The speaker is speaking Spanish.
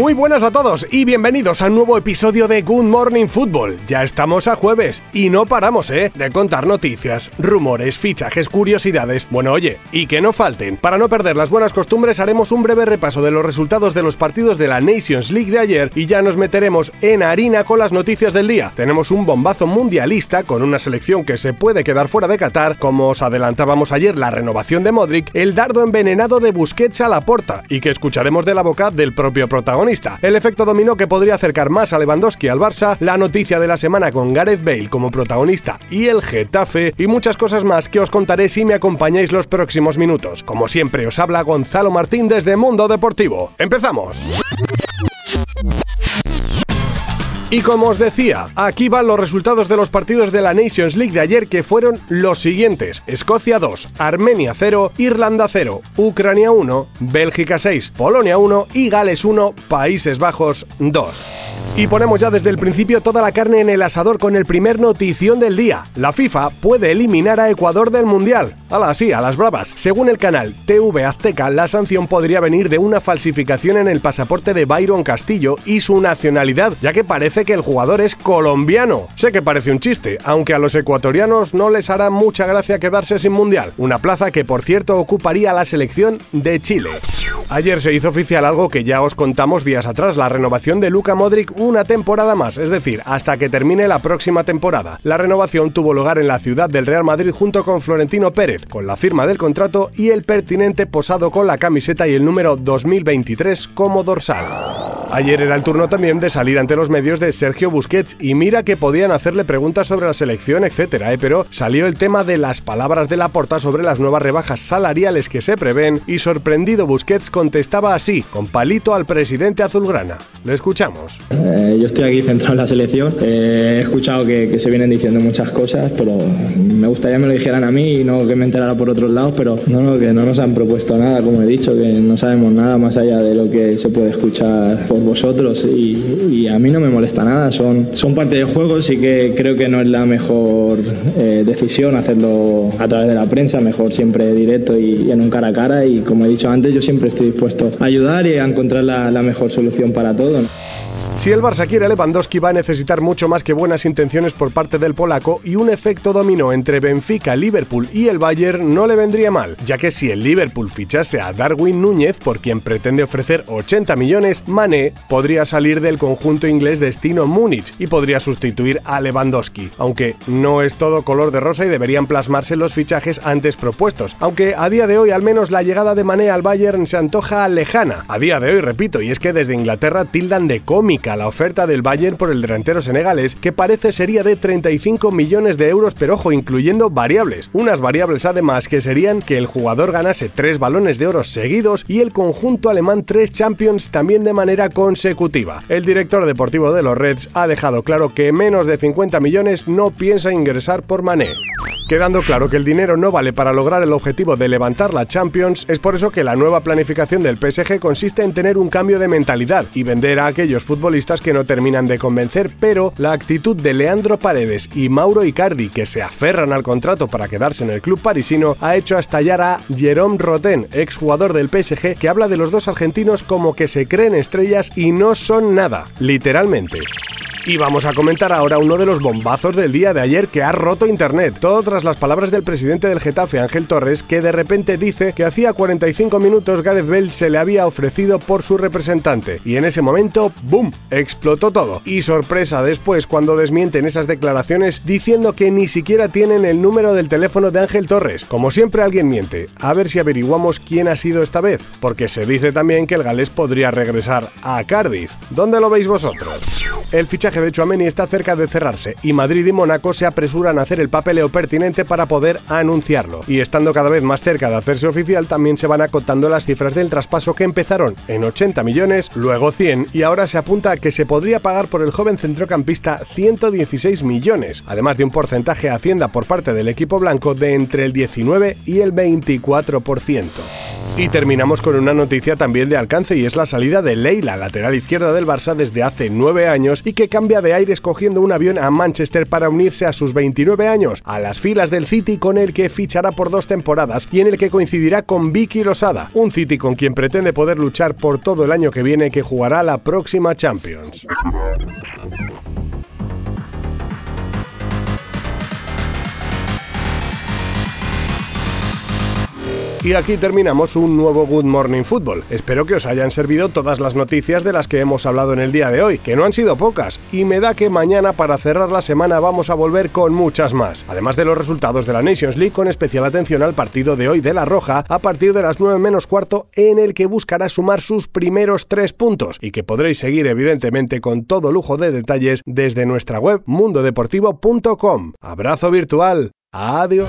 Muy buenas a todos y bienvenidos a un nuevo episodio de Good Morning Football. Ya estamos a jueves y no paramos, ¿eh? De contar noticias, rumores, fichajes, curiosidades. Bueno, oye, y que no falten. Para no perder las buenas costumbres, haremos un breve repaso de los resultados de los partidos de la Nations League de ayer y ya nos meteremos en harina con las noticias del día. Tenemos un bombazo mundialista con una selección que se puede quedar fuera de Qatar, como os adelantábamos ayer la renovación de Modric, el dardo envenenado de Busquets a la porta y que escucharemos de la boca del propio protagonista el efecto dominó que podría acercar más a Lewandowski al Barça, la noticia de la semana con Gareth Bale como protagonista y el Getafe y muchas cosas más que os contaré si me acompañáis los próximos minutos. Como siempre os habla Gonzalo Martín desde Mundo Deportivo. ¡Empezamos! Y como os decía, aquí van los resultados de los partidos de la Nations League de ayer que fueron los siguientes. Escocia 2, Armenia 0, Irlanda 0, Ucrania 1, Bélgica 6, Polonia 1 y Gales 1, Países Bajos 2. Y ponemos ya desde el principio toda la carne en el asador con el primer notición del día. La FIFA puede eliminar a Ecuador del Mundial. Ala, sí, a las bravas. Según el canal TV Azteca, la sanción podría venir de una falsificación en el pasaporte de Byron Castillo y su nacionalidad, ya que parece que el jugador es colombiano. Sé que parece un chiste, aunque a los ecuatorianos no les hará mucha gracia quedarse sin Mundial, una plaza que por cierto ocuparía la selección de Chile. Ayer se hizo oficial algo que ya os contamos días atrás, la renovación de Luka Modric una temporada más, es decir, hasta que termine la próxima temporada. La renovación tuvo lugar en la ciudad del Real Madrid junto con Florentino Pérez, con la firma del contrato y el pertinente posado con la camiseta y el número 2023 como dorsal. Ayer era el turno también de salir ante los medios de Sergio Busquets y mira que podían hacerle preguntas sobre la selección, etcétera, ¿eh? pero salió el tema de las palabras de la porta sobre las nuevas rebajas salariales que se prevén y sorprendido Busquets contestaba así, con palito al presidente azulgrana. Le escuchamos. Eh, yo estoy aquí centrado en la selección. Eh, he escuchado que, se vienen diciendo muchas cosas, pero me gustaría que me lo dijeran a mí y no que me enterara por otros lados, pero no, no, que no nos han propuesto nada, como he dicho, que no sabemos nada más allá de lo que se puede escuchar por vosotros y, a mí no me molesta nada, son, son parte del juego, sí que creo que no es la mejor eh, decisión hacerlo a través de la prensa, mejor siempre directo y, en un cara a cara y como he dicho antes yo siempre estoy dispuesto a ayudar y a encontrar la, la mejor solución para todo. Si el Barça quiere a Lewandowski va a necesitar mucho más que buenas intenciones por parte del polaco y un efecto dominó entre Benfica, Liverpool y el Bayern no le vendría mal, ya que si el Liverpool fichase a Darwin Núñez, por quien pretende ofrecer 80 millones, Mané podría salir del conjunto inglés destino Múnich y podría sustituir a Lewandowski, aunque no es todo color de rosa y deberían plasmarse los fichajes antes propuestos, aunque a día de hoy al menos la llegada de Mané al Bayern se antoja lejana. A día de hoy, repito, y es que desde Inglaterra tildan de cómica la oferta del Bayern por el delantero senegalés, que parece sería de 35 millones de euros, pero ojo, incluyendo variables. Unas variables además que serían que el jugador ganase tres balones de oro seguidos y el conjunto alemán tres Champions también de manera consecutiva. El director deportivo de los Reds ha dejado claro que menos de 50 millones no piensa ingresar por Mané. Quedando claro que el dinero no vale para lograr el objetivo de levantar la Champions, es por eso que la nueva planificación del PSG consiste en tener un cambio de mentalidad y vender a aquellos futbolistas que no terminan de convencer, pero la actitud de Leandro Paredes y Mauro Icardi, que se aferran al contrato para quedarse en el club parisino, ha hecho estallar a Jérôme Roten, exjugador del PSG, que habla de los dos argentinos como que se creen estrellas y no son nada, literalmente. Y vamos a comentar ahora uno de los bombazos del día de ayer que ha roto internet. Todo tras las palabras del presidente del Getafe, Ángel Torres, que de repente dice que hacía 45 minutos Gareth Bale se le había ofrecido por su representante. Y en ese momento, ¡boom! explotó todo. Y sorpresa después cuando desmienten esas declaraciones diciendo que ni siquiera tienen el número del teléfono de Ángel Torres. Como siempre alguien miente. A ver si averiguamos quién ha sido esta vez. Porque se dice también que el galés podría regresar a Cardiff. ¿Dónde lo veis vosotros? El fichaje de Chuameni está cerca de cerrarse y Madrid y Mónaco se apresuran a hacer el papeleo pertinente para poder anunciarlo. Y estando cada vez más cerca de hacerse oficial, también se van acotando las cifras del traspaso que empezaron en 80 millones, luego 100 y ahora se apunta a que se podría pagar por el joven centrocampista 116 millones, además de un porcentaje a Hacienda por parte del equipo blanco de entre el 19 y el 24%. Y terminamos con una noticia también de alcance y es la salida de Leila, lateral izquierda del Barça desde hace nueve años y que cambia de aire escogiendo un avión a Manchester para unirse a sus 29 años a las filas del City con el que fichará por dos temporadas y en el que coincidirá con Vicky Losada, un City con quien pretende poder luchar por todo el año que viene que jugará la próxima Champions. Y aquí terminamos un nuevo Good Morning Football. Espero que os hayan servido todas las noticias de las que hemos hablado en el día de hoy, que no han sido pocas, y me da que mañana para cerrar la semana vamos a volver con muchas más. Además de los resultados de la Nations League, con especial atención al partido de hoy de La Roja, a partir de las 9 menos cuarto, en el que buscará sumar sus primeros tres puntos, y que podréis seguir evidentemente con todo lujo de detalles desde nuestra web mundodeportivo.com. Abrazo virtual. Adiós.